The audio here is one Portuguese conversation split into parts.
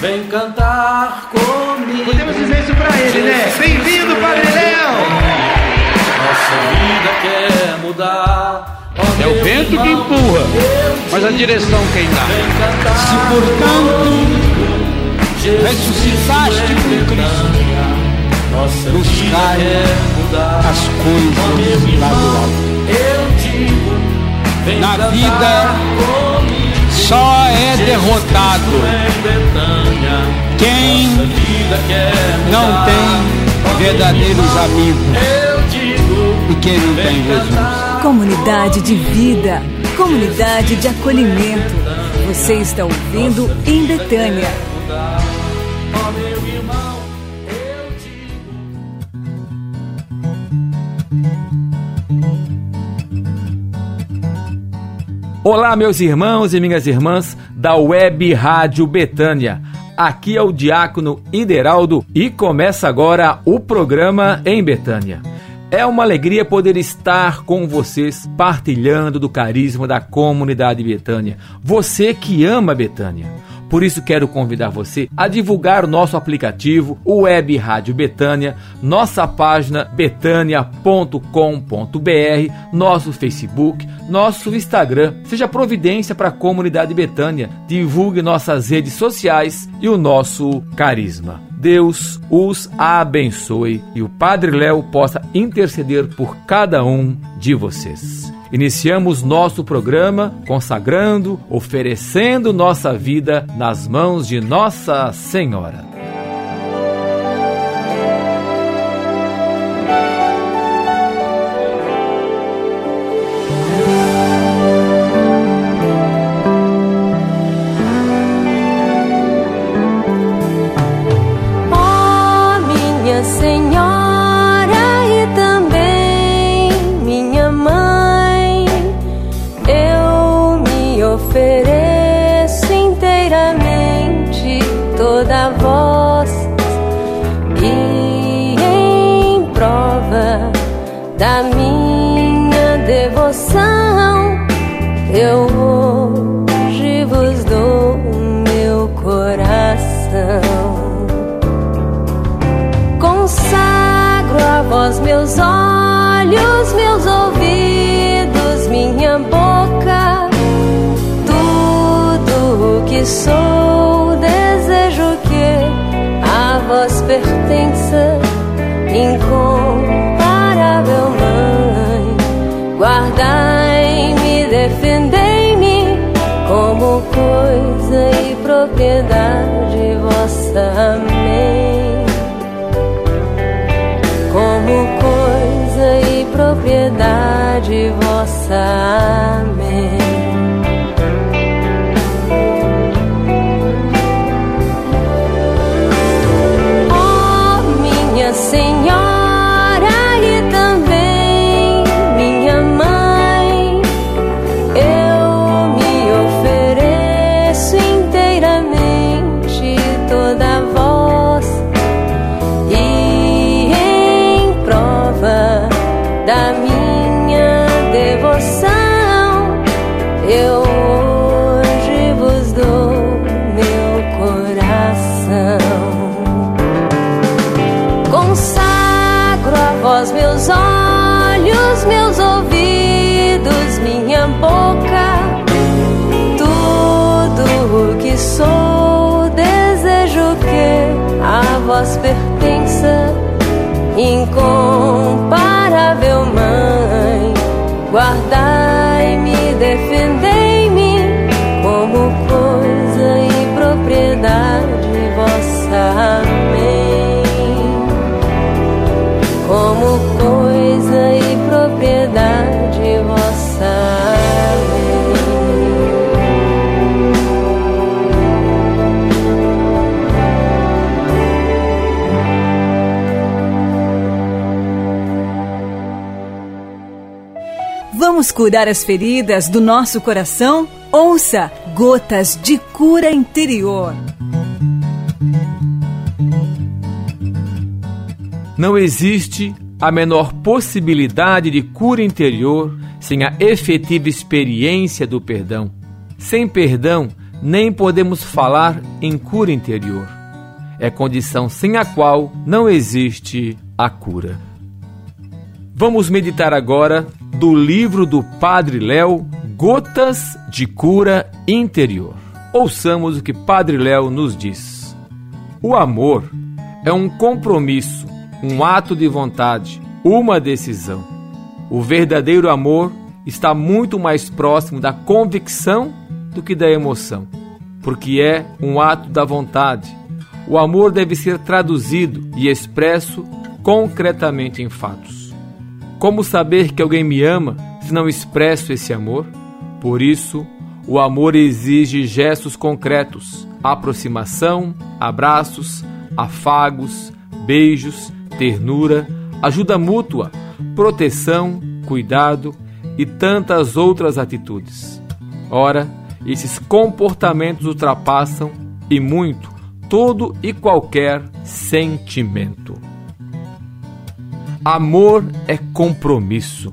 Vem cantar comigo. Podemos dizer isso pra ele, né? Bem-vindo, Padre Léo! Nossa vida quer mudar. É o vento que empurra, mas a direção quem dá. Vem cantar Se portanto Jesus ressuscitaste com em Cristo, buscai as coisas lá do alto. eu digo, vem Na cantar vida, comigo. Só é derrotado quem não tem verdadeiros amigos e quem não tem Jesus. Comunidade de vida, comunidade de acolhimento. Você está ouvindo em Betânia. Olá, meus irmãos e minhas irmãs da Web Rádio Betânia. Aqui é o Diácono Ideraldo e começa agora o programa em Betânia. É uma alegria poder estar com vocês partilhando do carisma da comunidade Betânia. Você que ama Betânia. Por isso quero convidar você a divulgar o nosso aplicativo, o Web Rádio Betânia, nossa página betânia.com.br, nosso Facebook, nosso Instagram. Seja providência para a comunidade Betânia. Divulgue nossas redes sociais e o nosso carisma. Deus os abençoe e o Padre Léo possa interceder por cada um de vocês. Iniciamos nosso programa consagrando, oferecendo nossa vida nas mãos de Nossa Senhora. Coisa e propriedade vossa. Amém como coisa e propriedade vossa. Amém. Incomparável Mãe. Guardai-me, Vamos curar as feridas do nosso coração? Ouça Gotas de Cura Interior. Não existe a menor possibilidade de cura interior sem a efetiva experiência do perdão. Sem perdão, nem podemos falar em cura interior. É condição sem a qual não existe a cura. Vamos meditar agora do livro do Padre Léo, Gotas de Cura Interior. Ouçamos o que Padre Léo nos diz. O amor é um compromisso, um ato de vontade, uma decisão. O verdadeiro amor está muito mais próximo da convicção do que da emoção, porque é um ato da vontade. O amor deve ser traduzido e expresso concretamente em fatos. Como saber que alguém me ama se não expresso esse amor? Por isso, o amor exige gestos concretos, aproximação, abraços, afagos, beijos, ternura, ajuda mútua, proteção, cuidado e tantas outras atitudes. Ora, esses comportamentos ultrapassam e muito todo e qualquer sentimento. Amor é compromisso.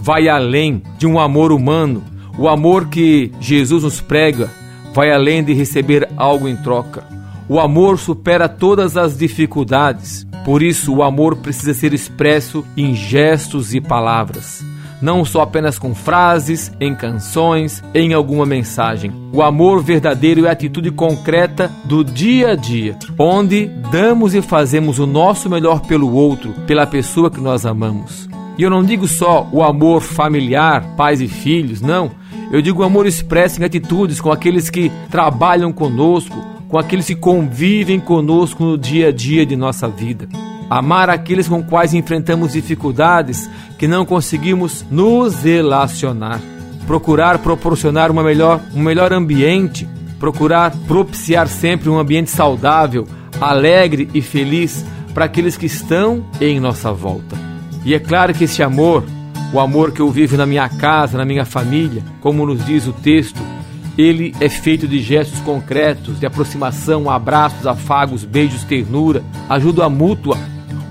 Vai além de um amor humano. O amor que Jesus nos prega vai além de receber algo em troca. O amor supera todas as dificuldades. Por isso, o amor precisa ser expresso em gestos e palavras não só apenas com frases, em canções, em alguma mensagem. O amor verdadeiro é a atitude concreta do dia a dia, onde damos e fazemos o nosso melhor pelo outro, pela pessoa que nós amamos. E eu não digo só o amor familiar, pais e filhos, não. Eu digo o amor expresso em atitudes com aqueles que trabalham conosco, com aqueles que convivem conosco no dia a dia de nossa vida amar aqueles com quais enfrentamos dificuldades que não conseguimos nos relacionar, procurar proporcionar uma melhor, um melhor ambiente, procurar propiciar sempre um ambiente saudável, alegre e feliz para aqueles que estão em nossa volta. E é claro que esse amor, o amor que eu vivo na minha casa, na minha família, como nos diz o texto, ele é feito de gestos concretos, de aproximação, abraços, afagos, beijos, ternura, ajuda mútua,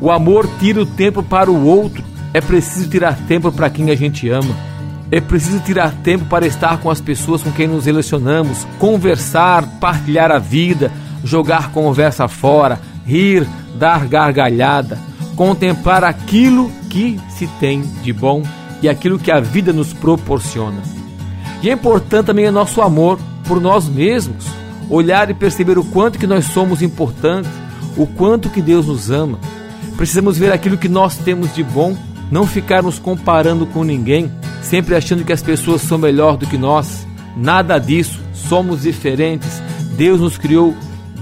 o amor tira o tempo para o outro. É preciso tirar tempo para quem a gente ama. É preciso tirar tempo para estar com as pessoas com quem nos relacionamos, conversar, partilhar a vida, jogar conversa fora, rir, dar gargalhada, contemplar aquilo que se tem de bom e aquilo que a vida nos proporciona. E é importante também o nosso amor por nós mesmos, olhar e perceber o quanto que nós somos importantes, o quanto que Deus nos ama Precisamos ver aquilo que nós temos de bom, não ficar nos comparando com ninguém, sempre achando que as pessoas são melhor do que nós. Nada disso, somos diferentes. Deus nos criou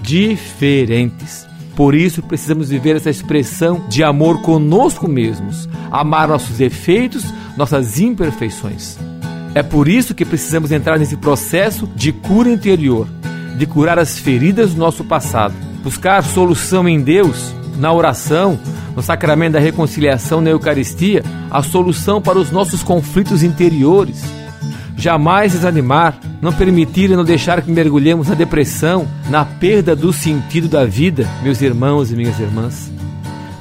diferentes. Por isso precisamos viver essa expressão de amor conosco mesmos, amar nossos defeitos, nossas imperfeições. É por isso que precisamos entrar nesse processo de cura interior, de curar as feridas do nosso passado, buscar solução em Deus na oração, no sacramento da reconciliação na Eucaristia, a solução para os nossos conflitos interiores. Jamais desanimar, não permitir e não deixar que mergulhemos na depressão, na perda do sentido da vida, meus irmãos e minhas irmãs.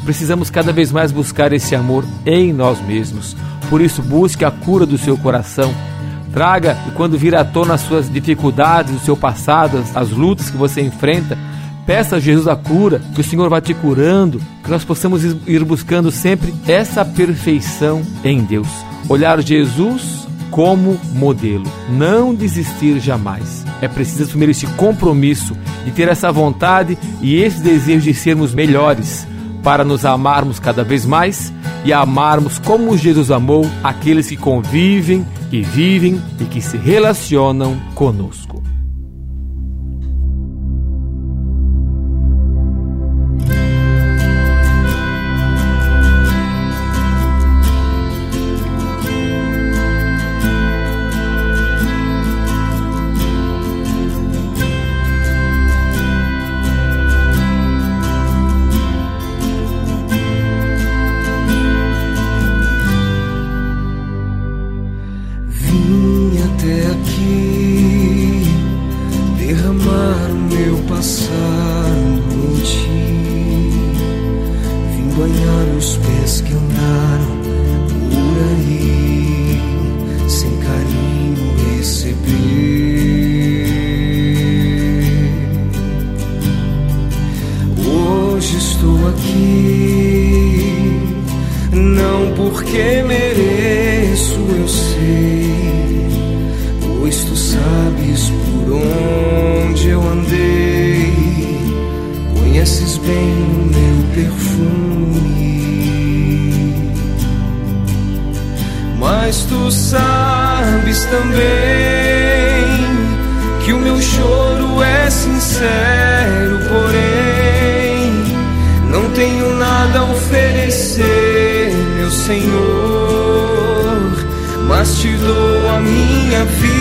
Precisamos cada vez mais buscar esse amor em nós mesmos. Por isso, busque a cura do seu coração. Traga, e quando vir à tona as suas dificuldades, o seu passado, as lutas que você enfrenta, Peça a Jesus a cura, que o Senhor vá te curando, que nós possamos ir buscando sempre essa perfeição em Deus. Olhar Jesus como modelo, não desistir jamais. É preciso assumir esse compromisso de ter essa vontade e esse desejo de sermos melhores para nos amarmos cada vez mais e amarmos como Jesus amou aqueles que convivem, que vivem e que se relacionam conosco. A minha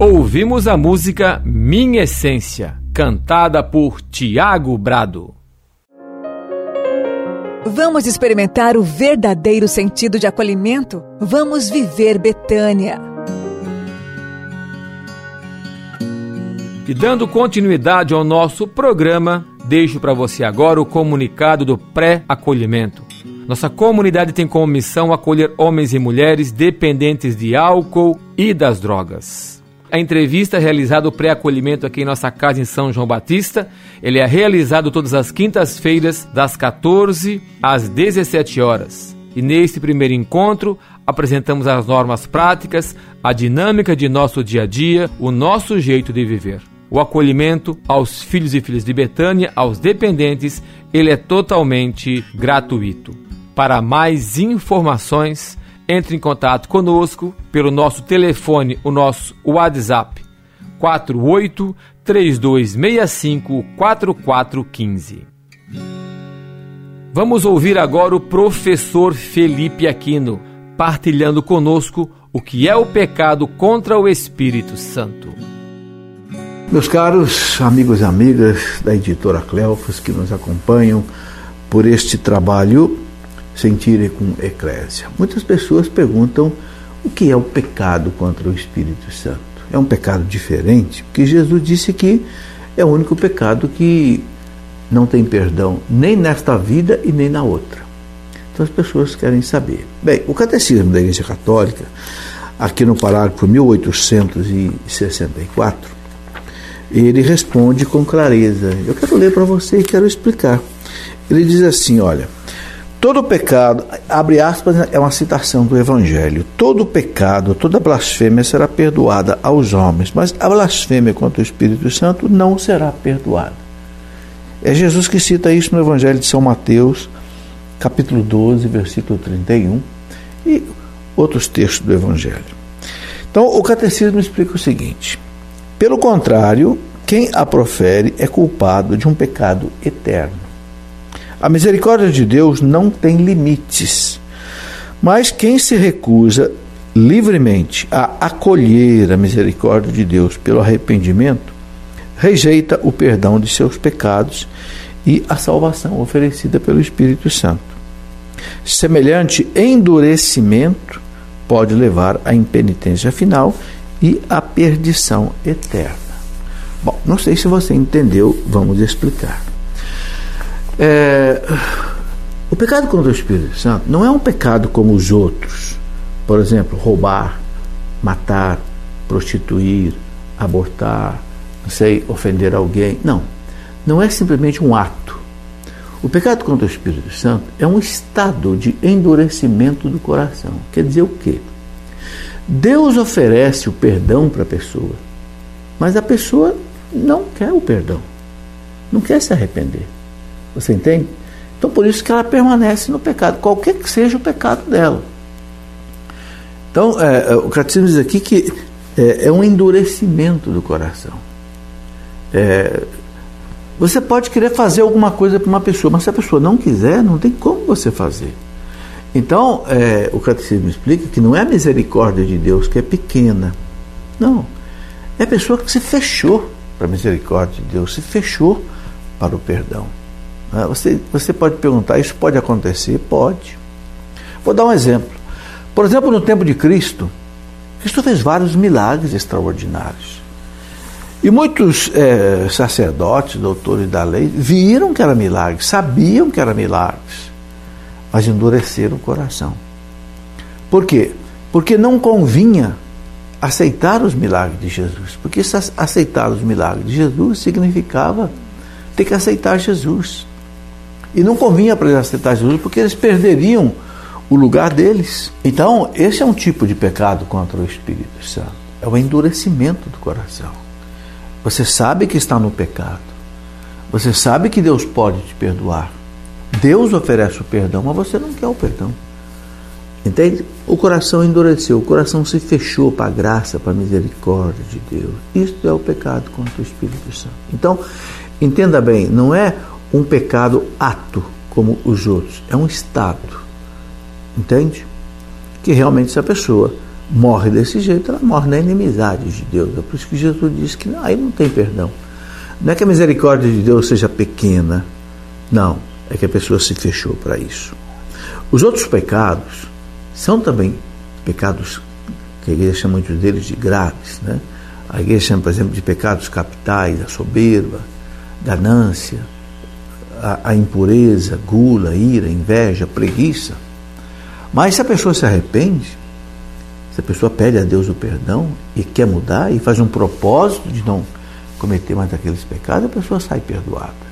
ouvimos a música Minha Essência, cantada por Tiago Brado. Vamos experimentar o verdadeiro sentido de acolhimento? Vamos viver Betânia. E dando continuidade ao nosso programa, deixo para você agora o comunicado do pré-acolhimento. Nossa comunidade tem como missão acolher homens e mulheres dependentes de álcool e das drogas. A entrevista é realizada o pré-acolhimento aqui em nossa casa em São João Batista. Ele é realizado todas as quintas-feiras, das 14 às 17 horas. E neste primeiro encontro, apresentamos as normas práticas, a dinâmica de nosso dia a dia, o nosso jeito de viver. O acolhimento aos filhos e filhas de Betânia, aos dependentes, ele é totalmente gratuito. Para mais informações, entre em contato conosco pelo nosso telefone, o nosso WhatsApp 48 3265 4415. Vamos ouvir agora o professor Felipe Aquino partilhando conosco o que é o pecado contra o Espírito Santo. Meus caros amigos e amigas da editora Cleofas que nos acompanham por este trabalho sentirem com eclésia. Muitas pessoas perguntam o que é o pecado contra o Espírito Santo. É um pecado diferente, porque Jesus disse que é o único pecado que não tem perdão nem nesta vida e nem na outra. Então as pessoas querem saber. Bem, o Catecismo da Igreja Católica, aqui no parágrafo 1864, ele responde com clareza. Eu quero ler para você e quero explicar. Ele diz assim: olha, Todo pecado, abre aspas, é uma citação do Evangelho. Todo pecado, toda blasfêmia será perdoada aos homens, mas a blasfêmia contra o Espírito Santo não será perdoada. É Jesus que cita isso no Evangelho de São Mateus, capítulo 12, versículo 31, e outros textos do Evangelho. Então, o catecismo explica o seguinte: pelo contrário, quem a profere é culpado de um pecado eterno a misericórdia de Deus não tem limites. Mas quem se recusa livremente a acolher a misericórdia de Deus pelo arrependimento, rejeita o perdão de seus pecados e a salvação oferecida pelo Espírito Santo. Semelhante endurecimento pode levar à impenitência final e à perdição eterna. Bom, não sei se você entendeu, vamos explicar. É, o pecado contra o Espírito Santo não é um pecado como os outros. Por exemplo, roubar, matar, prostituir, abortar, não sei, ofender alguém. Não. Não é simplesmente um ato. O pecado contra o Espírito Santo é um estado de endurecimento do coração. Quer dizer o quê? Deus oferece o perdão para a pessoa, mas a pessoa não quer o perdão, não quer se arrepender. Você entende? Então por isso que ela permanece no pecado, qualquer que seja o pecado dela. Então é, é o catecismo diz aqui que é, é um endurecimento do coração. É, você pode querer fazer alguma coisa para uma pessoa, mas se a pessoa não quiser, não tem como você fazer. Então, é, o catecismo explica que não é a misericórdia de Deus que é pequena. Não. É a pessoa que se fechou para a misericórdia de Deus, se fechou para o perdão. Ah, você, você pode perguntar, isso pode acontecer? Pode. Vou dar um exemplo. Por exemplo, no tempo de Cristo, Cristo fez vários milagres extraordinários. E muitos é, sacerdotes, doutores da lei, viram que era milagre, sabiam que era milagres, mas endureceram o coração. Por quê? Porque não convinha aceitar os milagres de Jesus. Porque aceitar os milagres de Jesus significava ter que aceitar Jesus. E não convinha para eles aceitar Jesus porque eles perderiam o lugar deles. Então, esse é um tipo de pecado contra o Espírito Santo. É o endurecimento do coração. Você sabe que está no pecado. Você sabe que Deus pode te perdoar. Deus oferece o perdão, mas você não quer o perdão. Entende? O coração endureceu, o coração se fechou para a graça, para a misericórdia de Deus. Isso é o pecado contra o Espírito Santo. Então, entenda bem, não é um pecado ato como os outros, é um estado. Entende? Que realmente essa pessoa morre desse jeito, ela morre na inimizade de Deus. É por isso que Jesus diz que aí não tem perdão. Não é que a misericórdia de Deus seja pequena, não, é que a pessoa se fechou para isso. Os outros pecados são também pecados que a igreja chama muitos deles de graves. Né? A igreja chama, por exemplo, de pecados capitais, a soberba, ganância, a, a impureza, gula, ira, inveja, preguiça. Mas se a pessoa se arrepende, se a pessoa pede a Deus o perdão e quer mudar e faz um propósito de não cometer mais aqueles pecados, a pessoa sai perdoada.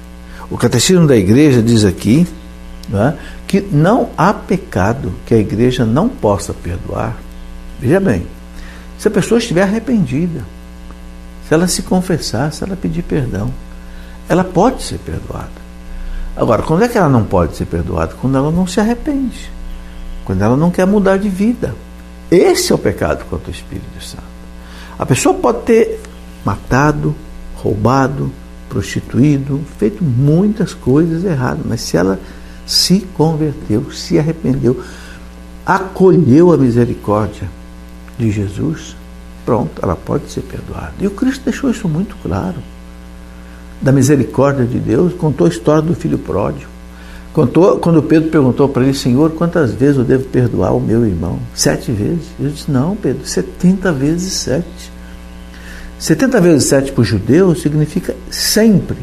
O catecismo da igreja diz aqui é, que não há pecado que a igreja não possa perdoar. Veja bem, se a pessoa estiver arrependida, se ela se confessar, se ela pedir perdão, ela pode ser perdoada. Agora, quando é que ela não pode ser perdoada? Quando ela não se arrepende, quando ela não quer mudar de vida. Esse é o pecado contra o Espírito Santo. A pessoa pode ter matado, roubado, prostituído, feito muitas coisas erradas, mas se ela se converteu, se arrependeu, acolheu a misericórdia de Jesus, pronto, ela pode ser perdoada. E o Cristo deixou isso muito claro. Da misericórdia de Deus, contou a história do filho pródigo. Contou, quando Pedro perguntou para ele, Senhor, quantas vezes eu devo perdoar o meu irmão? Sete vezes. Ele disse, não, Pedro, setenta vezes sete. 70 vezes 7 para o judeu significa sempre,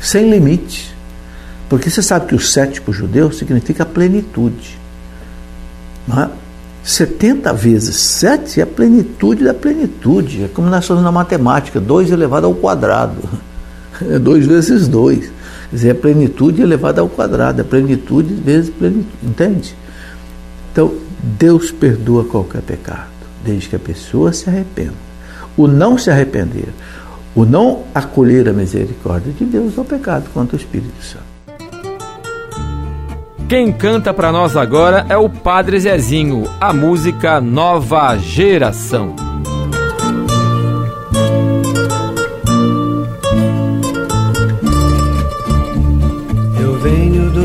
sem limite. Porque você sabe que o 7 para o judeu significa plenitude. É? 70 vezes 7 é a plenitude da plenitude. É como nós falamos na matemática, 2 elevado ao quadrado. É 2 vezes 2. Quer dizer, é plenitude elevada ao quadrado. É plenitude vezes plenitude. Entende? Então, Deus perdoa qualquer pecado, desde que a pessoa se arrependa. O não se arrepender, o não acolher a misericórdia de Deus é o pecado contra o Espírito Santo. Quem canta para nós agora é o Padre Zezinho, a música Nova Geração.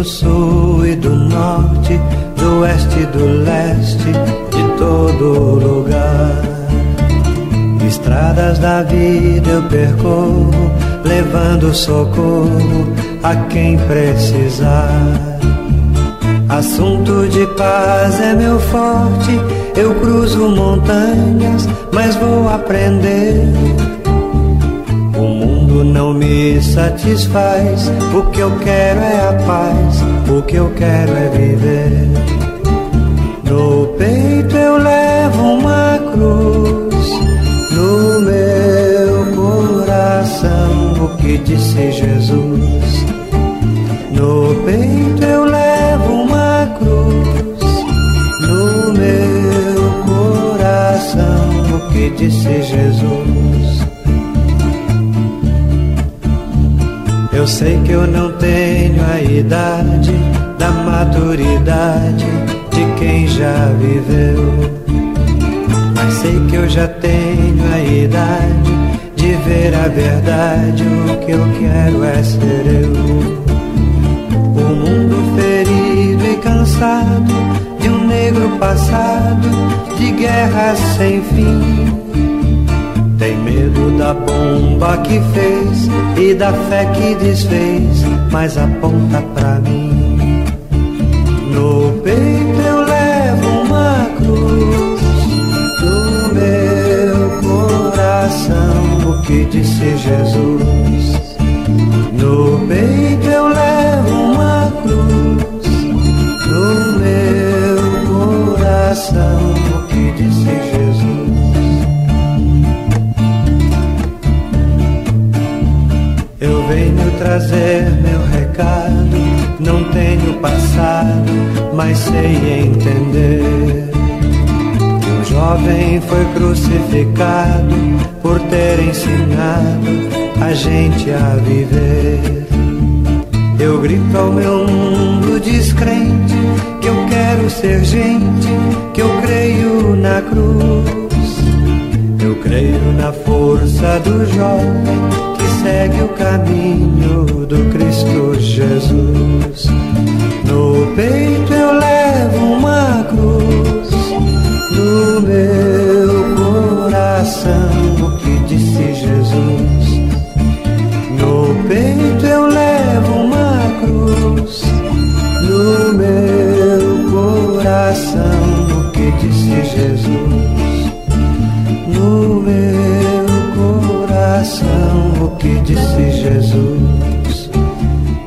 Sul e do norte, do oeste e do leste, de todo lugar. Estradas da vida eu percorro, levando socorro a quem precisar. Assunto de paz é meu forte, eu cruzo montanhas, mas vou aprender. Não me satisfaz, o que eu quero é a paz, o que eu quero é viver. No peito eu levo uma cruz, no meu coração o que disse Jesus. No peito eu levo uma cruz, no meu coração o que disse Jesus. Sei que eu não tenho a idade da maturidade de quem já viveu. Mas sei que eu já tenho a idade de ver a verdade. O que eu quero é ser eu. O mundo ferido e cansado de um negro passado de guerras sem fim. Tem medo da bomba que fez e da fé que desfez, mas aponta pra mim. No peito eu levo uma cruz, no meu coração o que disse Jesus. No peito eu levo trazer meu recado. Não tenho passado, mas sei entender. Que um jovem foi crucificado por ter ensinado a gente a viver. Eu grito ao meu mundo descrente que eu quero ser gente, que eu creio na cruz. Eu creio na força do jovem segue o caminho do Cristo Jesus. No peito eu levo uma cruz, no meu coração o que disse Jesus. No peito eu levo uma cruz, no meu coração o que disse Jesus. Jesus?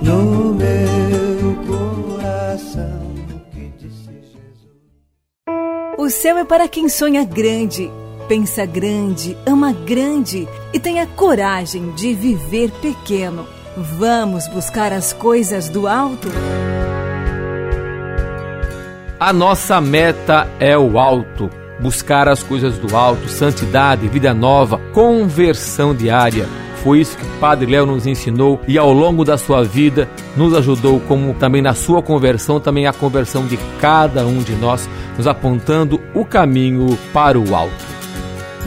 No meu coração, o que disse Jesus? O céu é para quem sonha grande, pensa grande, ama grande e tem a coragem de viver pequeno. Vamos buscar as coisas do alto? A nossa meta é o alto. Buscar as coisas do alto, santidade, vida nova, conversão diária. Foi isso que o Padre Léo nos ensinou e ao longo da sua vida nos ajudou, como também na sua conversão, também a conversão de cada um de nós, nos apontando o caminho para o alto.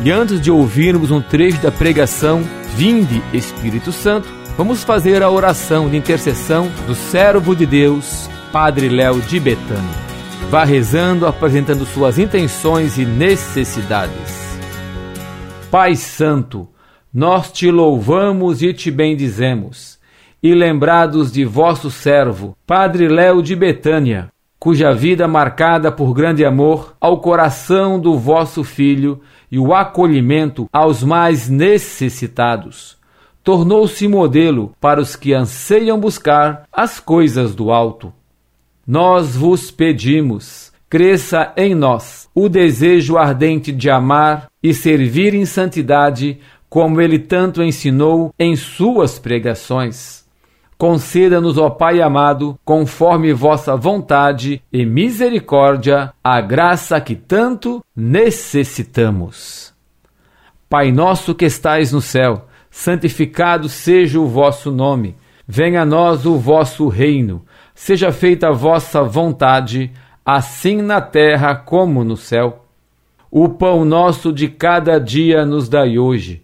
E antes de ouvirmos um trecho da pregação Vinde Espírito Santo, vamos fazer a oração de intercessão do servo de Deus, Padre Léo de Betânia. Vá rezando, apresentando suas intenções e necessidades. Pai Santo, nós te louvamos e te bendizemos. E lembrados de vosso servo, Padre Léo de Betânia, cuja vida marcada por grande amor ao coração do vosso filho e o acolhimento aos mais necessitados, tornou-se modelo para os que anseiam buscar as coisas do alto. Nós vos pedimos, cresça em nós o desejo ardente de amar e servir em santidade, como ele tanto ensinou em suas pregações. Conceda-nos, ó Pai amado, conforme vossa vontade e misericórdia, a graça que tanto necessitamos. Pai nosso que estais no céu, santificado seja o vosso nome. Venha a nós o vosso reino Seja feita a vossa vontade, assim na terra como no céu. O pão nosso de cada dia nos dai hoje.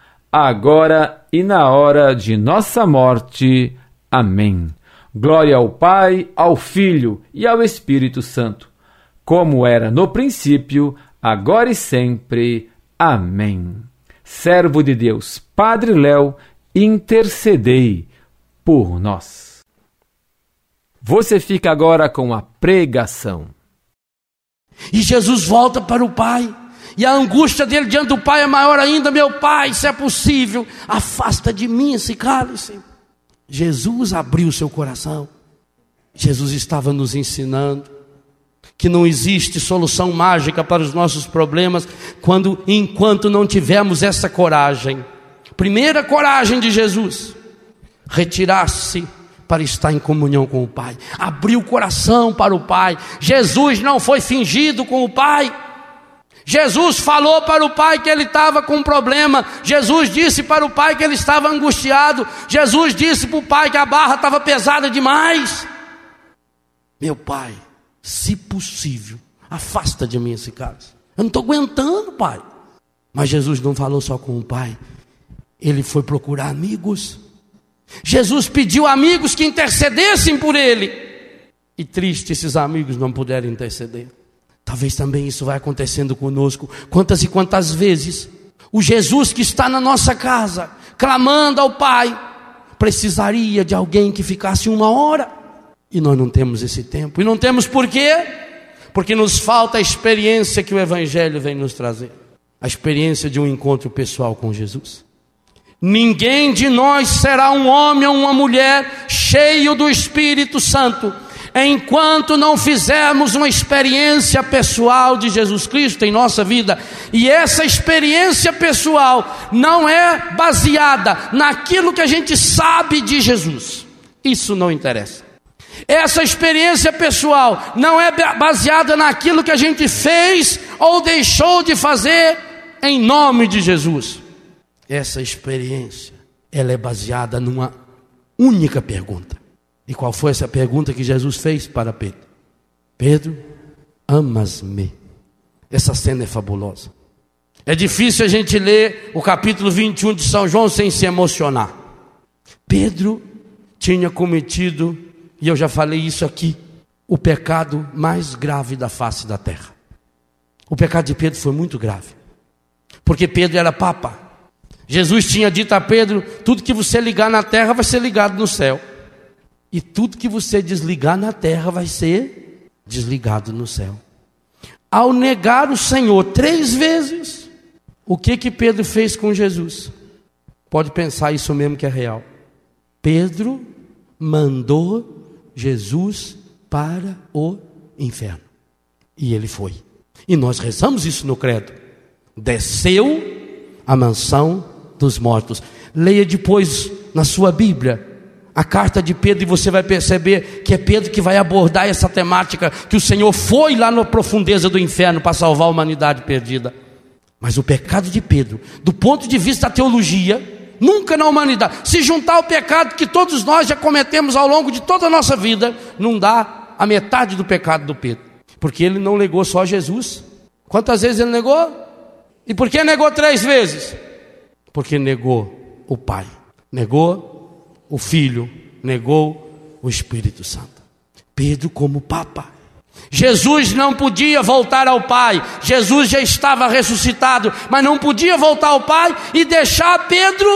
agora e na hora de nossa morte. Amém. Glória ao Pai, ao Filho e ao Espírito Santo, como era no princípio, agora e sempre. Amém. Servo de Deus, Padre Léo, intercedei por nós. Você fica agora com a pregação. E Jesus volta para o Pai. E a angústia dele diante do Pai é maior ainda. Meu Pai, se é possível, afasta de mim esse cálice. Jesus abriu seu coração. Jesus estava nos ensinando que não existe solução mágica para os nossos problemas quando enquanto não tivermos essa coragem. Primeira coragem de Jesus, retirar-se para estar em comunhão com o Pai, abriu o coração para o Pai. Jesus não foi fingido com o Pai. Jesus falou para o pai que ele estava com um problema. Jesus disse para o pai que ele estava angustiado. Jesus disse para o pai que a barra estava pesada demais. Meu pai, se possível, afasta de mim esse caso. Eu não estou aguentando, pai. Mas Jesus não falou só com o pai, ele foi procurar amigos. Jesus pediu amigos que intercedessem por ele. E triste esses amigos não puderam interceder. Talvez também isso vai acontecendo conosco. Quantas e quantas vezes o Jesus que está na nossa casa, clamando ao Pai, precisaria de alguém que ficasse uma hora. E nós não temos esse tempo. E não temos por quê? Porque nos falta a experiência que o Evangelho vem nos trazer a experiência de um encontro pessoal com Jesus. Ninguém de nós será um homem ou uma mulher cheio do Espírito Santo, enquanto não fizermos uma experiência pessoal de Jesus Cristo em nossa vida. E essa experiência pessoal não é baseada naquilo que a gente sabe de Jesus. Isso não interessa. Essa experiência pessoal não é baseada naquilo que a gente fez ou deixou de fazer em nome de Jesus essa experiência, ela é baseada numa única pergunta. E qual foi essa pergunta que Jesus fez para Pedro? Pedro, amas-me? Essa cena é fabulosa. É difícil a gente ler o capítulo 21 de São João sem se emocionar. Pedro tinha cometido, e eu já falei isso aqui, o pecado mais grave da face da terra. O pecado de Pedro foi muito grave, porque Pedro era papa. Jesus tinha dito a Pedro: tudo que você ligar na terra vai ser ligado no céu, e tudo que você desligar na terra vai ser desligado no céu. Ao negar o Senhor três vezes, o que que Pedro fez com Jesus? Pode pensar isso mesmo que é real. Pedro mandou Jesus para o inferno. E ele foi. E nós rezamos isso no credo. Desceu a mansão dos mortos. Leia depois na sua Bíblia a carta de Pedro e você vai perceber que é Pedro que vai abordar essa temática que o Senhor foi lá na profundeza do inferno para salvar a humanidade perdida. Mas o pecado de Pedro, do ponto de vista da teologia, nunca na humanidade, se juntar o pecado que todos nós já cometemos ao longo de toda a nossa vida, não dá a metade do pecado do Pedro. Porque ele não negou só Jesus. Quantas vezes ele negou? E por que negou três vezes? Porque negou o Pai, negou o Filho, negou o Espírito Santo. Pedro, como Papa. Jesus não podia voltar ao Pai, Jesus já estava ressuscitado, mas não podia voltar ao Pai e deixar Pedro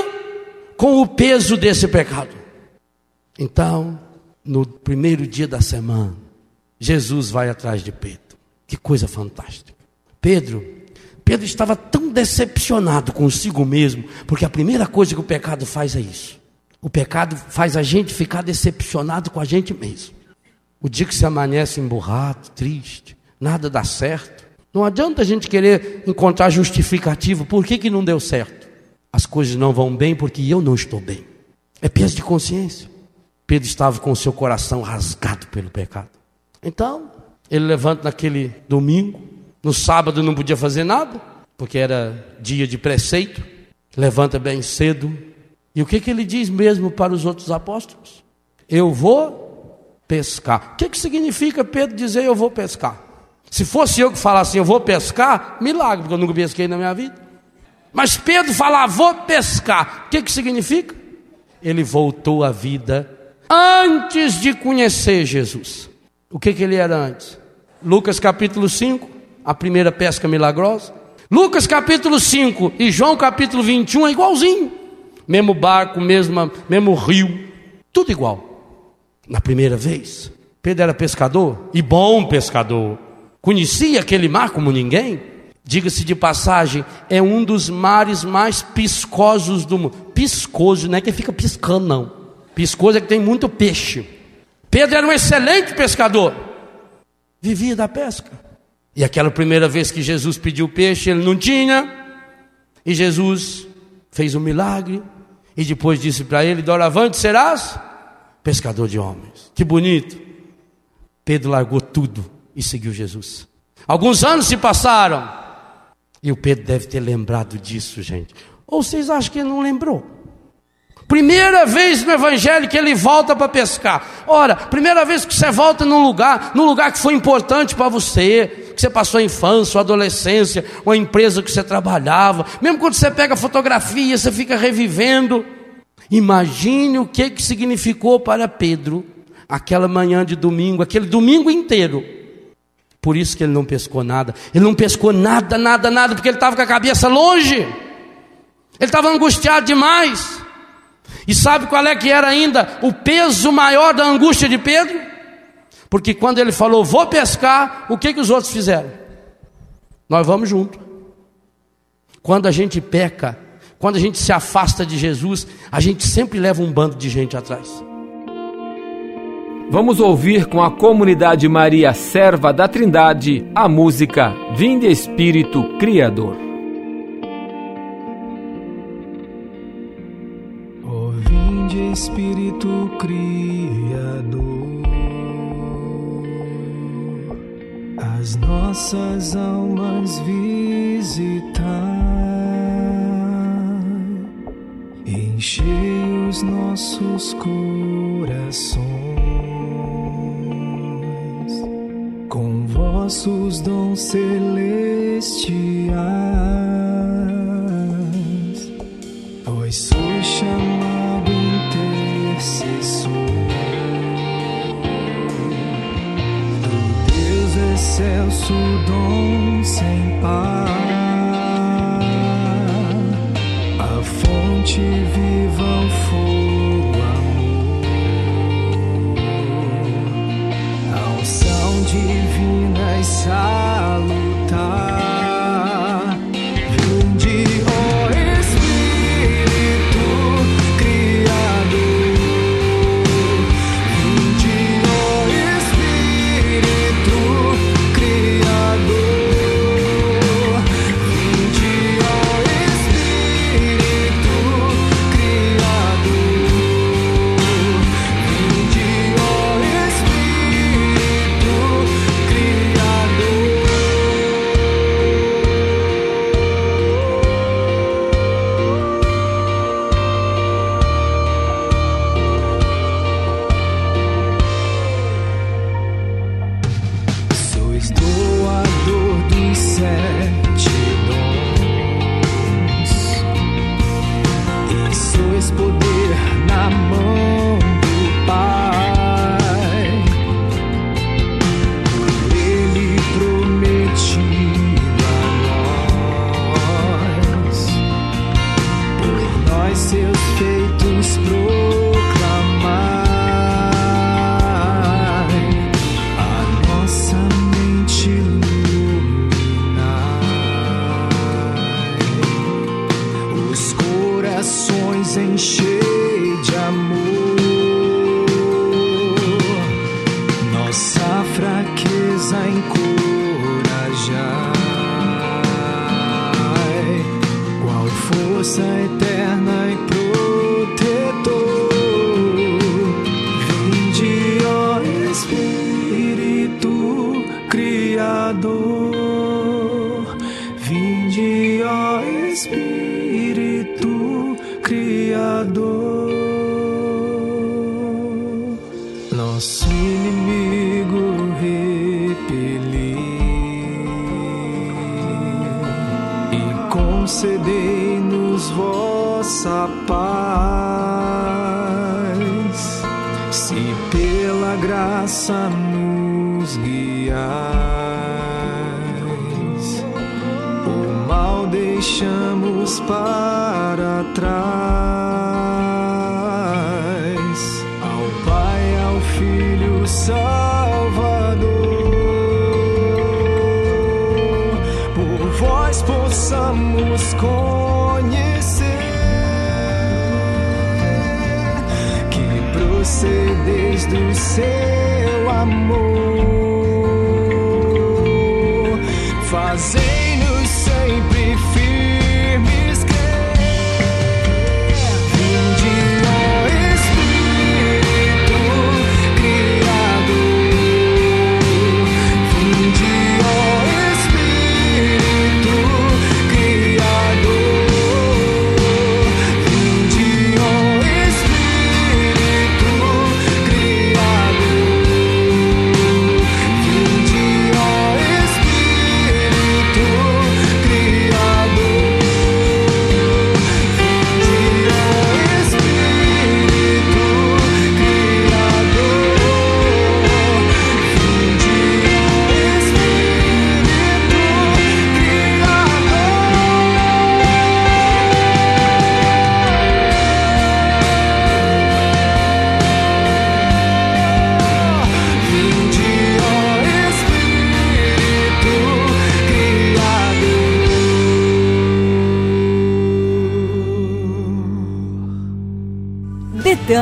com o peso desse pecado. Então, no primeiro dia da semana, Jesus vai atrás de Pedro. Que coisa fantástica. Pedro, Pedro estava tão decepcionado consigo mesmo, porque a primeira coisa que o pecado faz é isso. O pecado faz a gente ficar decepcionado com a gente mesmo. O dia que se amanhece emburrado, triste, nada dá certo. Não adianta a gente querer encontrar justificativo. Por que, que não deu certo? As coisas não vão bem porque eu não estou bem. É peso de consciência. Pedro estava com o seu coração rasgado pelo pecado. Então, ele levanta naquele domingo, no sábado não podia fazer nada, porque era dia de preceito, levanta bem cedo. E o que, que ele diz mesmo para os outros apóstolos? Eu vou pescar. O que, que significa Pedro dizer eu vou pescar? Se fosse eu que falasse eu vou pescar, milagre, porque eu nunca pesquei na minha vida. Mas Pedro falar vou pescar, o que, que significa? Ele voltou à vida antes de conhecer Jesus. O que, que ele era antes? Lucas capítulo 5, a primeira pesca milagrosa. Lucas capítulo 5 e João capítulo 21 é igualzinho. Mesmo barco, mesmo mesmo rio, tudo igual. Na primeira vez, Pedro era pescador e bom pescador. Conhecia aquele mar como ninguém. Diga-se de passagem, é um dos mares mais piscosos do mundo. Piscoso, não é que fica piscando, não. Piscoso é que tem muito peixe. Pedro era um excelente pescador, vivia da pesca. E aquela primeira vez que Jesus pediu peixe, ele não tinha, e Jesus fez um milagre, e depois disse para ele: Doravante serás pescador de homens. Que bonito. Pedro largou tudo e seguiu Jesus. Alguns anos se passaram, e o Pedro deve ter lembrado disso, gente. Ou vocês acham que ele não lembrou? Primeira vez no Evangelho que ele volta para pescar. Ora, primeira vez que você volta num lugar, num lugar que foi importante para você, que você passou a infância, a adolescência, uma empresa que você trabalhava. Mesmo quando você pega fotografia, você fica revivendo. Imagine o que, que significou para Pedro aquela manhã de domingo, aquele domingo inteiro. Por isso que ele não pescou nada. Ele não pescou nada, nada, nada, porque ele estava com a cabeça longe. Ele estava angustiado demais. E sabe qual é que era ainda o peso maior da angústia de Pedro? Porque quando ele falou, vou pescar, o que, que os outros fizeram? Nós vamos junto. Quando a gente peca, quando a gente se afasta de Jesus, a gente sempre leva um bando de gente atrás. Vamos ouvir com a comunidade Maria Serva da Trindade a música Vinde Espírito Criador. Espírito Criador, as nossas almas visitar, enche enchei os nossos corações com vossos dons celestiais. Vós sois chamado excelso, dom sem par. A fonte viva, o fogo, possamos conhecer que procedeis do seu amor. Fazei-nos sempre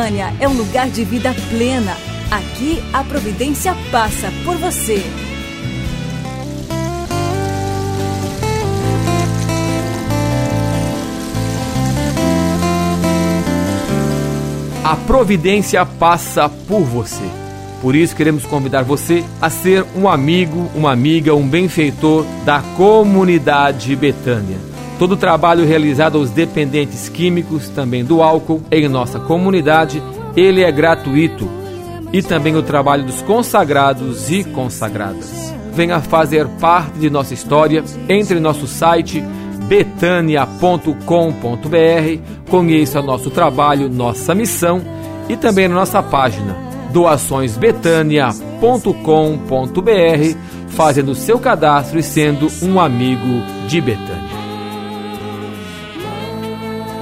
Betânia é um lugar de vida plena. Aqui a providência passa por você. A providência passa por você. Por isso queremos convidar você a ser um amigo, uma amiga, um benfeitor da comunidade Betânia. Todo o trabalho realizado aos dependentes químicos, também do álcool, em nossa comunidade, ele é gratuito. E também o trabalho dos consagrados e consagradas. Venha fazer parte de nossa história, entre em nosso site betania.com.br, conheça nosso trabalho, nossa missão e também na nossa página doaçõesbetania.com.br, fazendo seu cadastro e sendo um amigo de Betânia.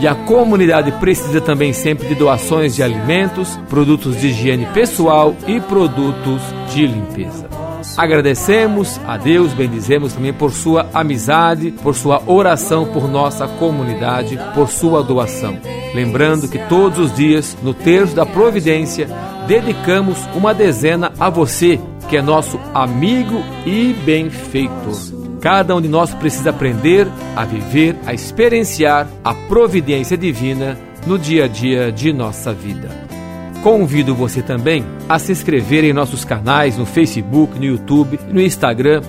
E a comunidade precisa também sempre de doações de alimentos, produtos de higiene pessoal e produtos de limpeza. Agradecemos a Deus, bendizemos também por sua amizade, por sua oração por nossa comunidade, por sua doação. Lembrando que todos os dias, no terço da providência, dedicamos uma dezena a você, que é nosso amigo e benfeitor. Cada um de nós precisa aprender a viver, a experienciar a providência divina no dia a dia de nossa vida. Convido você também a se inscrever em nossos canais no Facebook, no YouTube no Instagram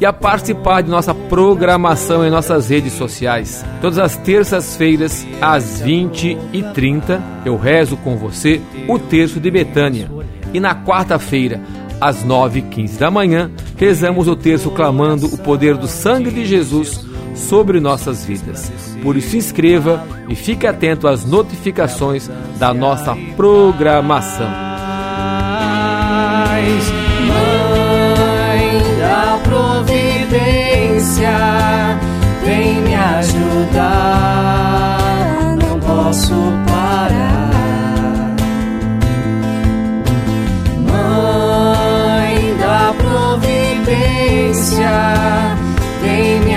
e a participar de nossa programação em nossas redes sociais. Todas as terças-feiras, às 20h30, eu rezo com você o terço de Betânia. E na quarta-feira, às 9h15 da manhã, rezamos o terço clamando o poder do sangue de Jesus sobre nossas vidas. Por isso, inscreva e fique atento às notificações da nossa programação. Mãe da providência, vem me ajudar. Providência, vem me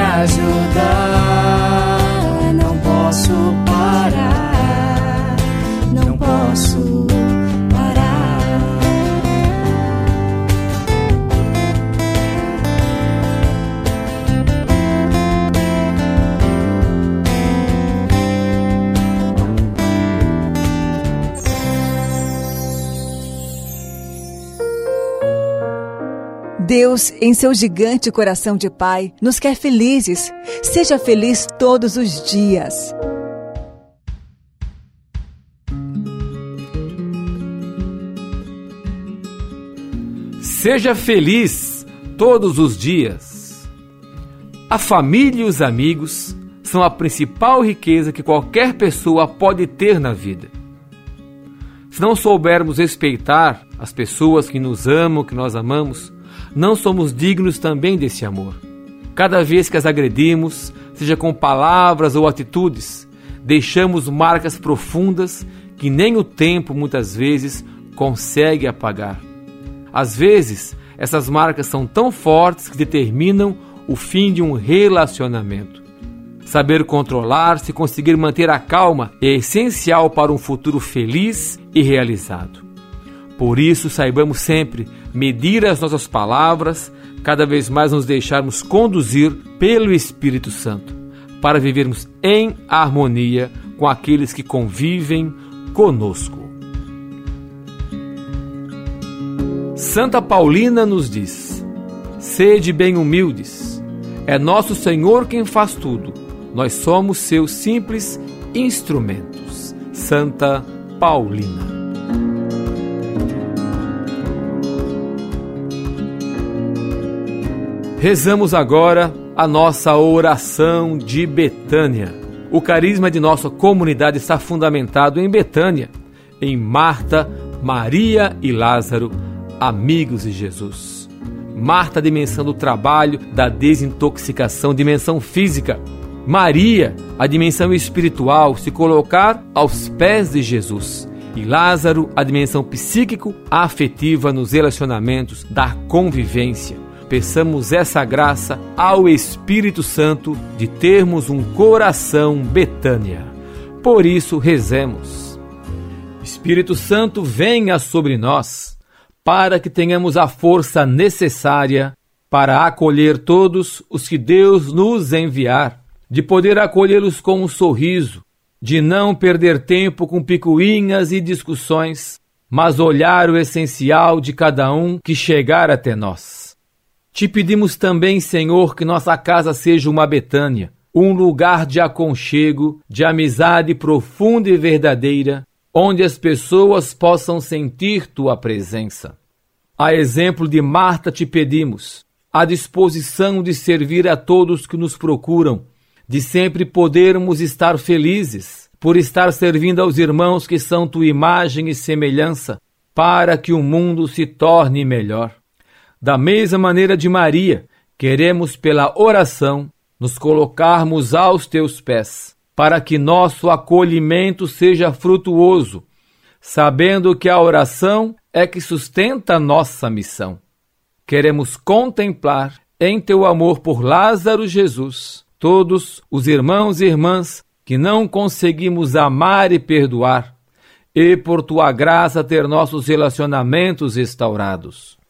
Deus, em seu gigante coração de Pai, nos quer felizes. Seja feliz todos os dias. Seja feliz todos os dias. A família e os amigos são a principal riqueza que qualquer pessoa pode ter na vida. Se não soubermos respeitar as pessoas que nos amam, que nós amamos, não somos dignos também desse amor. Cada vez que as agredimos, seja com palavras ou atitudes, deixamos marcas profundas que nem o tempo muitas vezes consegue apagar. Às vezes, essas marcas são tão fortes que determinam o fim de um relacionamento. Saber controlar-se e conseguir manter a calma é essencial para um futuro feliz e realizado. Por isso, saibamos sempre medir as nossas palavras, cada vez mais nos deixarmos conduzir pelo Espírito Santo, para vivermos em harmonia com aqueles que convivem conosco. Santa Paulina nos diz: Sede bem humildes, é nosso Senhor quem faz tudo, nós somos seus simples instrumentos. Santa Paulina. Rezamos agora a nossa oração de Betânia. O carisma de nossa comunidade está fundamentado em Betânia, em Marta, Maria e Lázaro, amigos de Jesus. Marta, a dimensão do trabalho, da desintoxicação, dimensão física. Maria, a dimensão espiritual, se colocar aos pés de Jesus. E Lázaro, a dimensão psíquico, afetiva nos relacionamentos, da convivência peçamos essa graça ao Espírito Santo de termos um coração Betânia. Por isso, rezemos. Espírito Santo, venha sobre nós, para que tenhamos a força necessária para acolher todos os que Deus nos enviar, de poder acolhê-los com um sorriso, de não perder tempo com picuinhas e discussões, mas olhar o essencial de cada um que chegar até nós. Te pedimos também, Senhor, que nossa casa seja uma Betânia, um lugar de aconchego, de amizade profunda e verdadeira, onde as pessoas possam sentir tua presença. A exemplo de Marta te pedimos, a disposição de servir a todos que nos procuram, de sempre podermos estar felizes por estar servindo aos irmãos que são tua imagem e semelhança, para que o mundo se torne melhor. Da mesma maneira de Maria, queremos pela oração nos colocarmos aos teus pés, para que nosso acolhimento seja frutuoso, sabendo que a oração é que sustenta nossa missão. Queremos contemplar em teu amor por Lázaro Jesus todos os irmãos e irmãs que não conseguimos amar e perdoar, e por tua graça ter nossos relacionamentos restaurados.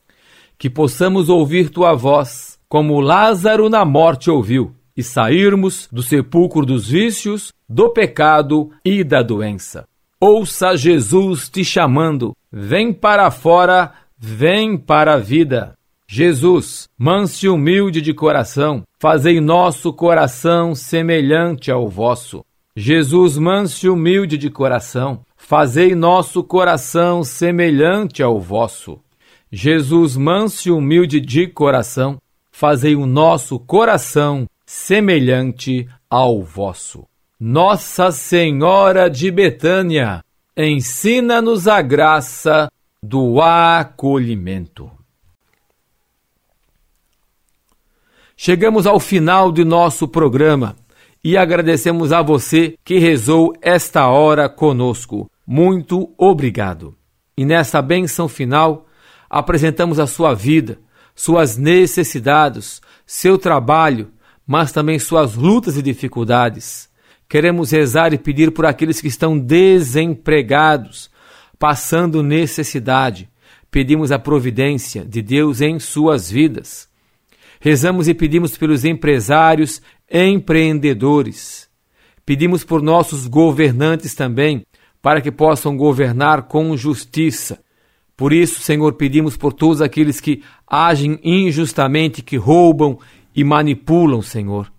Que possamos ouvir tua voz, como Lázaro na morte ouviu e sairmos do sepulcro dos vícios, do pecado e da doença. Ouça Jesus te chamando, vem para fora, vem para a vida. Jesus, manso e humilde de coração, fazei nosso coração semelhante ao vosso. Jesus, manso e humilde de coração, fazei nosso coração semelhante ao vosso. Jesus, manso e humilde de coração, fazei o nosso coração semelhante ao vosso. Nossa Senhora de Betânia, ensina-nos a graça do acolhimento. Chegamos ao final de nosso programa e agradecemos a você que rezou esta hora conosco. Muito obrigado. E nesta benção final, apresentamos a sua vida, suas necessidades, seu trabalho, mas também suas lutas e dificuldades. Queremos rezar e pedir por aqueles que estão desempregados, passando necessidade. Pedimos a providência de Deus em suas vidas. Rezamos e pedimos pelos empresários, empreendedores. Pedimos por nossos governantes também, para que possam governar com justiça. Por isso, Senhor, pedimos por todos aqueles que agem injustamente, que roubam e manipulam, Senhor.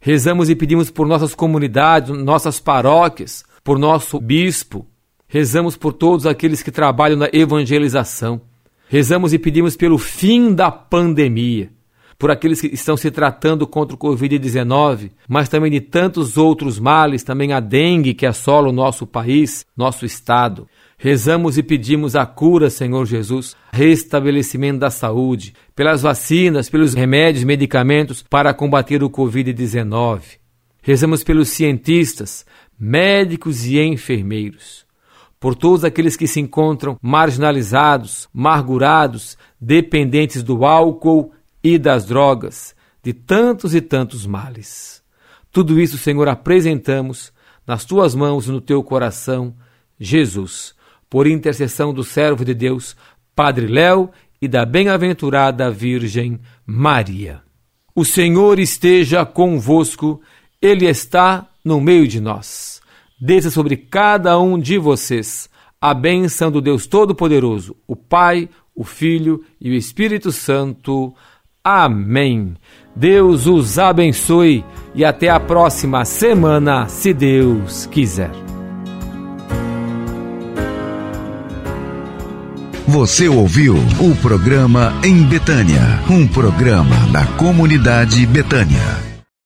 Rezamos e pedimos por nossas comunidades, nossas paróquias, por nosso bispo. Rezamos por todos aqueles que trabalham na evangelização. Rezamos e pedimos pelo fim da pandemia, por aqueles que estão se tratando contra o Covid-19, mas também de tantos outros males, também a dengue que assola o nosso país, nosso estado. Rezamos e pedimos a cura, Senhor Jesus, restabelecimento da saúde, pelas vacinas, pelos remédios, medicamentos para combater o Covid-19. Rezamos pelos cientistas, médicos e enfermeiros, por todos aqueles que se encontram marginalizados, amargurados, dependentes do álcool e das drogas, de tantos e tantos males. Tudo isso, Senhor, apresentamos nas tuas mãos e no teu coração, Jesus por intercessão do servo de Deus, Padre Léo, e da bem-aventurada Virgem Maria. O Senhor esteja convosco, Ele está no meio de nós. Desça sobre cada um de vocês a bênção do Deus Todo-Poderoso, o Pai, o Filho e o Espírito Santo. Amém. Deus os abençoe e até a próxima semana, se Deus quiser. Você ouviu o programa Em Betânia, um programa da comunidade Betânia.